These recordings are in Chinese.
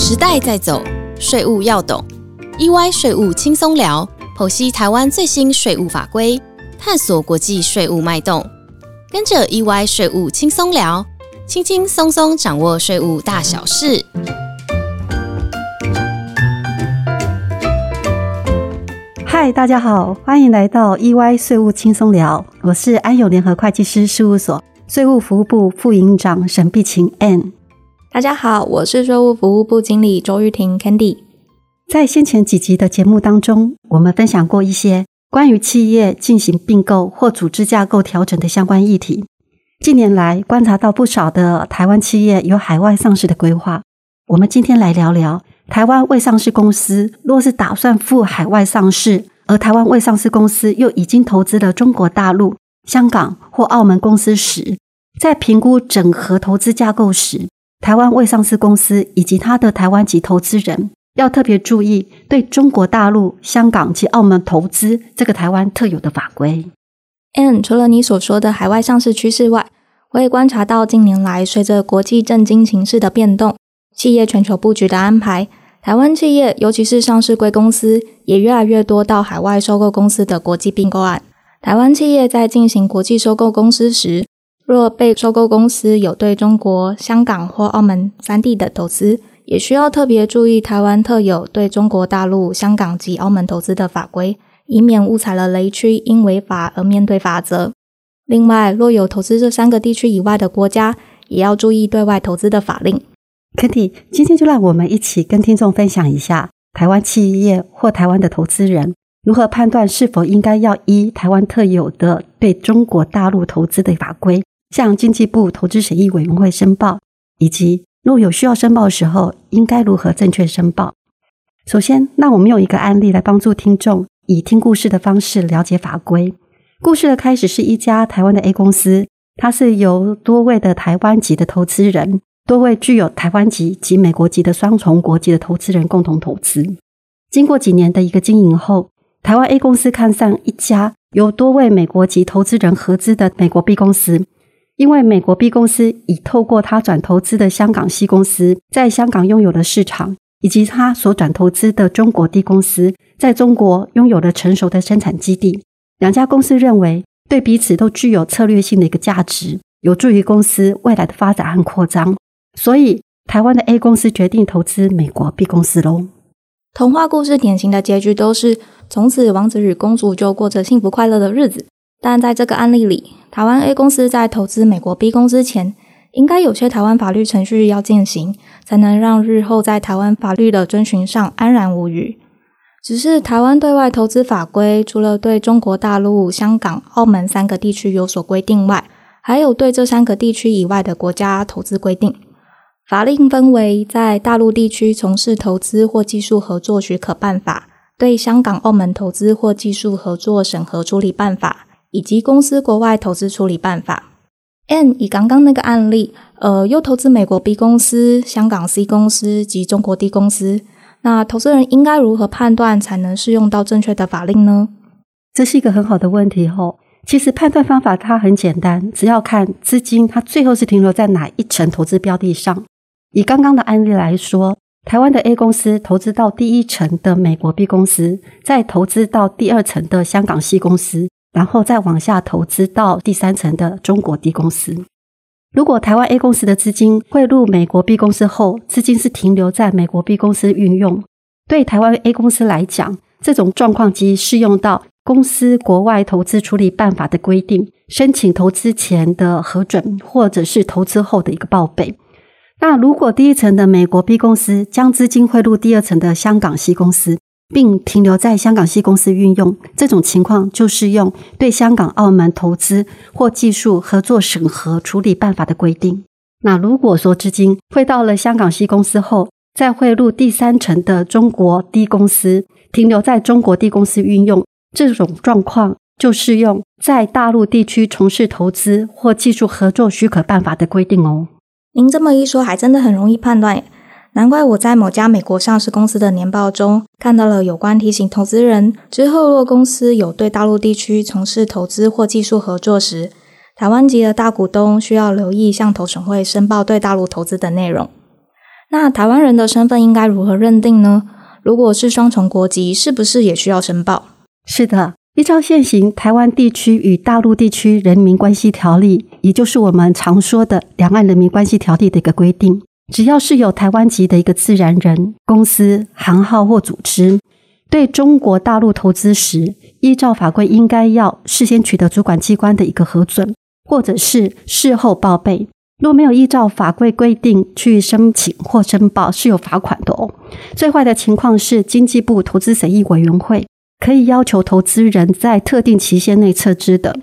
时代在走，税务要懂。EY 税务轻松聊，剖析台湾最新税务法规，探索国际税务脉动。跟着 EY 税务轻松聊，轻轻松松掌握税务大小事。嗨，大家好，欢迎来到 EY 税务轻松聊，我是安永联合会计师事务所税务服务部副营长沈碧琴 Ann。大家好，我是税务服务部经理周玉婷 Candy。在先前几集的节目当中，我们分享过一些关于企业进行并购或组织架构调整的相关议题。近年来，观察到不少的台湾企业有海外上市的规划。我们今天来聊聊台湾未上市公司若是打算赴海外上市，而台湾未上市公司又已经投资了中国大陆、香港或澳门公司时，在评估整合投资架构时，台湾未上市公司以及他的台湾籍投资人。要特别注意对中国大陆、香港及澳门投资这个台湾特有的法规。And 除了你所说的海外上市趋势外，我也观察到近年来随着国际政经形势的变动，企业全球布局的安排，台湾企业尤其是上市贵公司也越来越多到海外收购公司的国际并购案。台湾企业在进行国际收购公司时，若被收购公司有对中国、香港或澳门三地的投资。也需要特别注意台湾特有对中国大陆、香港及澳门投资的法规，以免误踩了雷区，因违法而面对法则。另外，若有投资这三个地区以外的国家，也要注意对外投资的法令。Kitty，今天就让我们一起跟听众分享一下台湾企业或台湾的投资人如何判断是否应该要依台湾特有的对中国大陆投资的法规，向经济部投资审议委员会申报，以及。若有需要申报的时候，应该如何正确申报？首先，那我们用一个案例来帮助听众以听故事的方式了解法规。故事的开始是一家台湾的 A 公司，它是由多位的台湾籍的投资人，多位具有台湾籍及美国籍的双重国籍的投资人共同投资。经过几年的一个经营后，台湾 A 公司看上一家由多位美国籍投资人合资的美国 B 公司。因为美国 B 公司已透过他转投资的香港 C 公司在香港拥有的市场，以及他所转投资的中国 D 公司在中国拥有了成熟的生产基地，两家公司认为对彼此都具有策略性的一个价值，有助于公司未来的发展和扩张。所以，台湾的 A 公司决定投资美国 B 公司喽。童话故事典型的结局都是从此王子与公主就过着幸福快乐的日子。但在这个案例里，台湾 A 公司在投资美国 B 公司前，应该有些台湾法律程序要进行，才能让日后在台湾法律的遵循上安然无虞。只是台湾对外投资法规，除了对中国大陆、香港、澳门三个地区有所规定外，还有对这三个地区以外的国家投资规定。法令分为在大陆地区从事投资或技术合作许可办法，对香港、澳门投资或技术合作审核处理办法。以及公司国外投资处理办法。N 以刚刚那个案例，呃，又投资美国 B 公司、香港 C 公司及中国 D 公司，那投资人应该如何判断才能适用到正确的法令呢？这是一个很好的问题吼。其实判断方法它很简单，只要看资金它最后是停留在哪一层投资标的上。以刚刚的案例来说，台湾的 A 公司投资到第一层的美国 B 公司，再投资到第二层的香港 C 公司。然后再往下投资到第三层的中国 D 公司。如果台湾 A 公司的资金汇入美国 B 公司后，资金是停留在美国 B 公司运用，对台湾 A 公司来讲，这种状况即适用到公司国外投资处理办法的规定，申请投资前的核准，或者是投资后的一个报备。那如果第一层的美国 B 公司将资金汇入第二层的香港 C 公司，并停留在香港系公司运用，这种情况就适用对香港、澳门投资或技术合作审核处理办法的规定。那如果说资金汇到了香港系公司后，再汇入第三层的中国 D 公司，停留在中国 D 公司运用，这种状况就适用在大陆地区从事投资或技术合作许可办法的规定哦。您这么一说，还真的很容易判断。难怪我在某家美国上市公司的年报中看到了有关提醒投资人，之后若公司有对大陆地区从事投资或技术合作时，台湾籍的大股东需要留意向投审会申报对大陆投资的内容。那台湾人的身份应该如何认定呢？如果是双重国籍，是不是也需要申报？是的，依照现行《台湾地区与大陆地区人民关系条例》，也就是我们常说的《两岸人民关系条例》的一个规定，只要是有台湾籍的一个自然人、公司、行号或组织，对中国大陆投资时，依照法规应该要事先取得主管机关的一个核准，或者是事后报备。若没有依照法规规定去申请或申报，是有罚款的哦。最坏的情况是，经济部投资审议委员会可以要求投资人在特定期限内撤资的。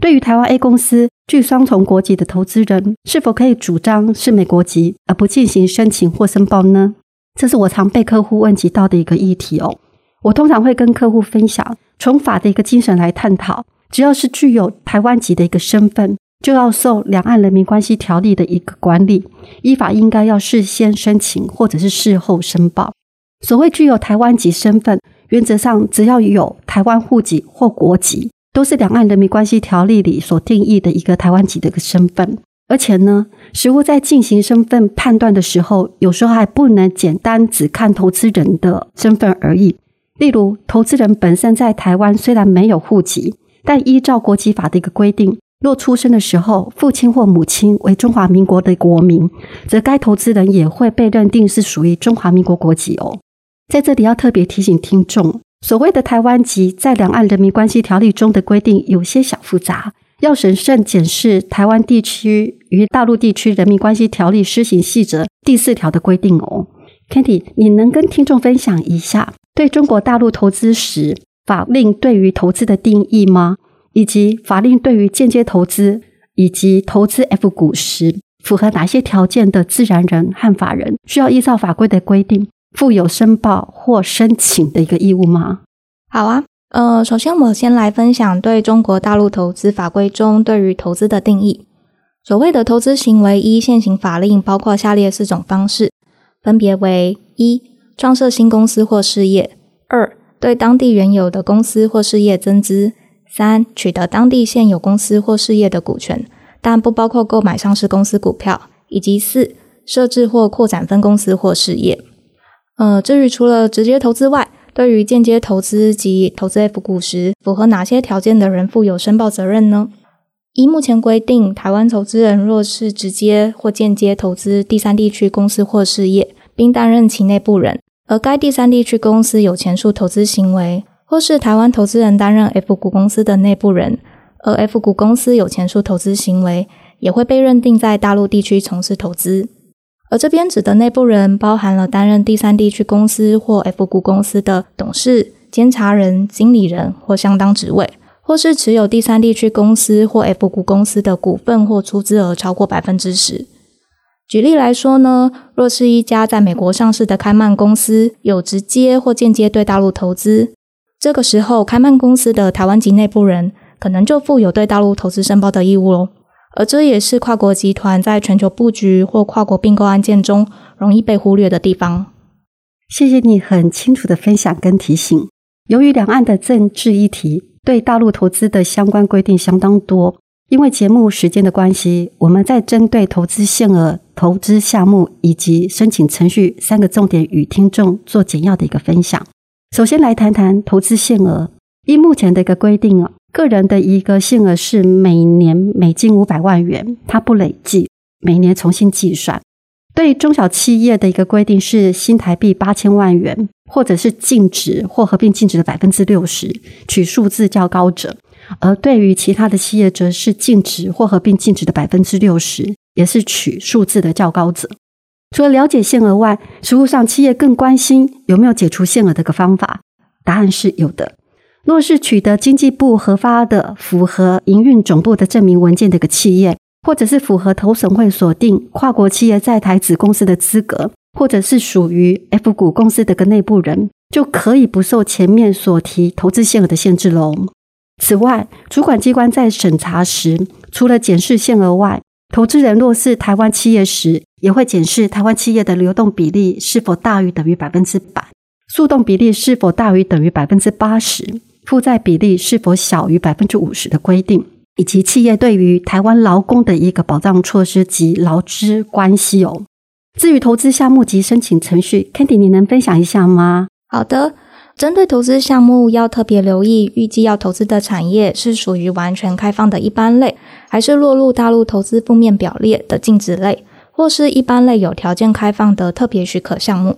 对于台湾 A 公司具双重国籍的投资人，是否可以主张是美国籍而不进行申请或申报呢？这是我常被客户问及到的一个议题哦。我通常会跟客户分享，从法的一个精神来探讨，只要是具有台湾籍的一个身份。就要受《两岸人民关系条例》的一个管理，依法应该要事先申请或者是事后申报。所谓具有台湾籍身份，原则上只要有台湾户籍或国籍，都是《两岸人民关系条例》里所定义的一个台湾籍的一个身份。而且呢，实务在进行身份判断的时候，有时候还不能简单只看投资人的身份而已。例如，投资人本身在台湾虽然没有户籍，但依照国籍法的一个规定。若出生的时候，父亲或母亲为中华民国的国民，则该投资人也会被认定是属于中华民国国籍哦。在这里要特别提醒听众，所谓的台湾籍，在《两岸人民关系条例》中的规定有些小复杂，要审慎检视《台湾地区与大陆地区人民关系条例施行细则》第四条的规定哦。Kenty，你能跟听众分享一下对中国大陆投资时法令对于投资的定义吗？以及法令对于间接投资以及投资 F 股时符合哪些条件的自然人和法人，需要依照法规的规定负有申报或申请的一个义务吗？好啊，呃，首先我先来分享对中国大陆投资法规中对于投资的定义。所谓的投资行为，依现行法令包括下列四种方式，分别为：一、创设新公司或事业；二、对当地原有的公司或事业增资。三、取得当地现有公司或事业的股权，但不包括购买上市公司股票，以及四、设置或扩展分公司或事业。呃，至于除了直接投资外，对于间接投资及投资 F 股时，符合哪些条件的人负有申报责任呢？依目前规定，台湾投资人若是直接或间接投资第三地区公司或事业，并担任其内部人，而该第三地区公司有前述投资行为。或是台湾投资人担任 F 股公司的内部人，而 F 股公司有前述投资行为，也会被认定在大陆地区从事投资。而这边指的内部人，包含了担任第三地区公司或 F 股公司的董事、监察人、经理人或相当职位，或是持有第三地区公司或 F 股公司的股份或出资额超过百分之十。举例来说呢，若是一家在美国上市的开曼公司，有直接或间接对大陆投资。这个时候，开曼公司的台湾籍内部人可能就负有对大陆投资申报的义务喽。而这也是跨国集团在全球布局或跨国并购案件中容易被忽略的地方。谢谢你很清楚的分享跟提醒。由于两岸的政治议题对大陆投资的相关规定相当多，因为节目时间的关系，我们在针对投资限额、投资项目以及申请程序三个重点与听众做简要的一个分享。首先来谈谈投资限额。依目前的一个规定啊，个人的一个限额是每年美金五百万元，它不累计，每年重新计算。对中小企业的一个规定是新台币八千万元，或者是净值或合并净值的百分之六十，取数字较高者；而对于其他的企业，则是净值或合并净值的百分之六十，也是取数字的较高者。除了了解限额外，实务上企业更关心有没有解除限额的个方法。答案是有的。若是取得经济部核发的符合营运总部的证明文件的个企业，或者是符合投审会锁定跨国企业在台子公司的资格，或者是属于 F 股公司的个内部人，就可以不受前面所提投资限额的限制喽。此外，主管机关在审查时，除了检视限额外，投资人若是台湾企业时，也会检视台湾企业的流动比例是否大于等于百分之百，速动比例是否大于等于百分之八十，负债比例是否小于百分之五十的规定，以及企业对于台湾劳工的一个保障措施及劳资关系哦。至于投资项目及申请程序，Candy，你能分享一下吗？好的，针对投资项目要特别留意，预计要投资的产业是属于完全开放的一般类，还是落入大陆投资负面表列的禁止类，或是一般类有条件开放的特别许可项目。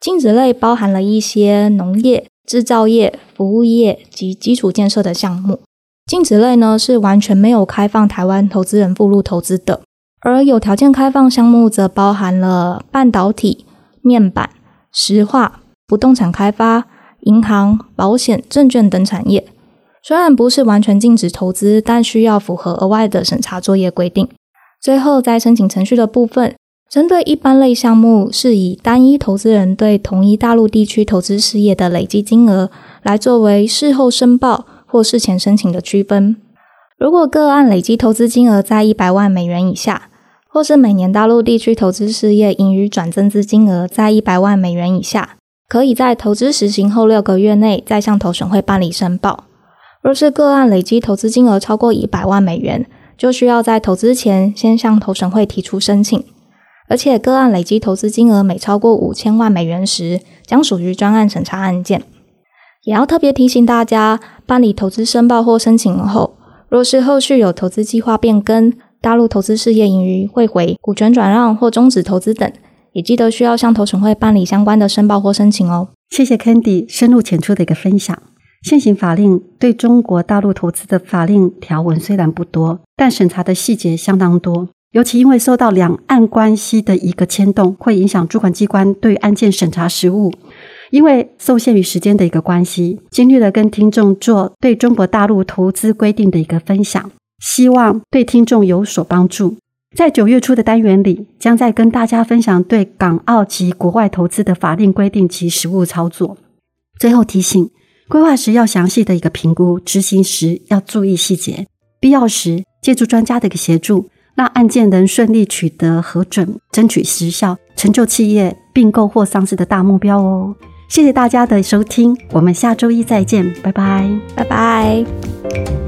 禁止类包含了一些农业、制造业、服务业及基础建设的项目。禁止类呢是完全没有开放台湾投资人附录投资的，而有条件开放项目则包含了半导体、面板、石化、不动产开发、银行、保险、证券等产业。虽然不是完全禁止投资，但需要符合额外的审查作业规定。最后，在申请程序的部分。针对一般类项目，是以单一投资人对同一大陆地区投资事业的累积金额来作为事后申报或事前申请的区分。如果个案累积投资金额在一百万美元以下，或是每年大陆地区投资事业盈余转增资金额在一百万美元以下，可以在投资实行后六个月内再向投审会办理申报。若是个案累积投资金额超过一百万美元，就需要在投资前先向投审会提出申请。而且个案累积投资金额每超过五千万美元时，将属于专案审查案件。也要特别提醒大家，办理投资申报或申请后，若是后续有投资计划变更、大陆投资事业盈余汇回、股权转让或终止投资等，也记得需要向投审会办理相关的申报或申请哦。谢谢 Candy 深入浅出的一个分享。现行法令对中国大陆投资的法令条文虽然不多，但审查的细节相当多。尤其因为受到两岸关系的一个牵动，会影响主管机关对案件审查实务。因为受限于时间的一个关系，尽力的跟听众做对中国大陆投资规定的一个分享，希望对听众有所帮助。在九月初的单元里，将在跟大家分享对港澳及国外投资的法令规定及实务操作。最后提醒，规划时要详细的一个评估，执行时要注意细节，必要时借助专家的一个协助。让案件能顺利取得核准，争取时效，成就企业并购或上市的大目标哦！谢谢大家的收听，我们下周一再见，拜拜，拜拜。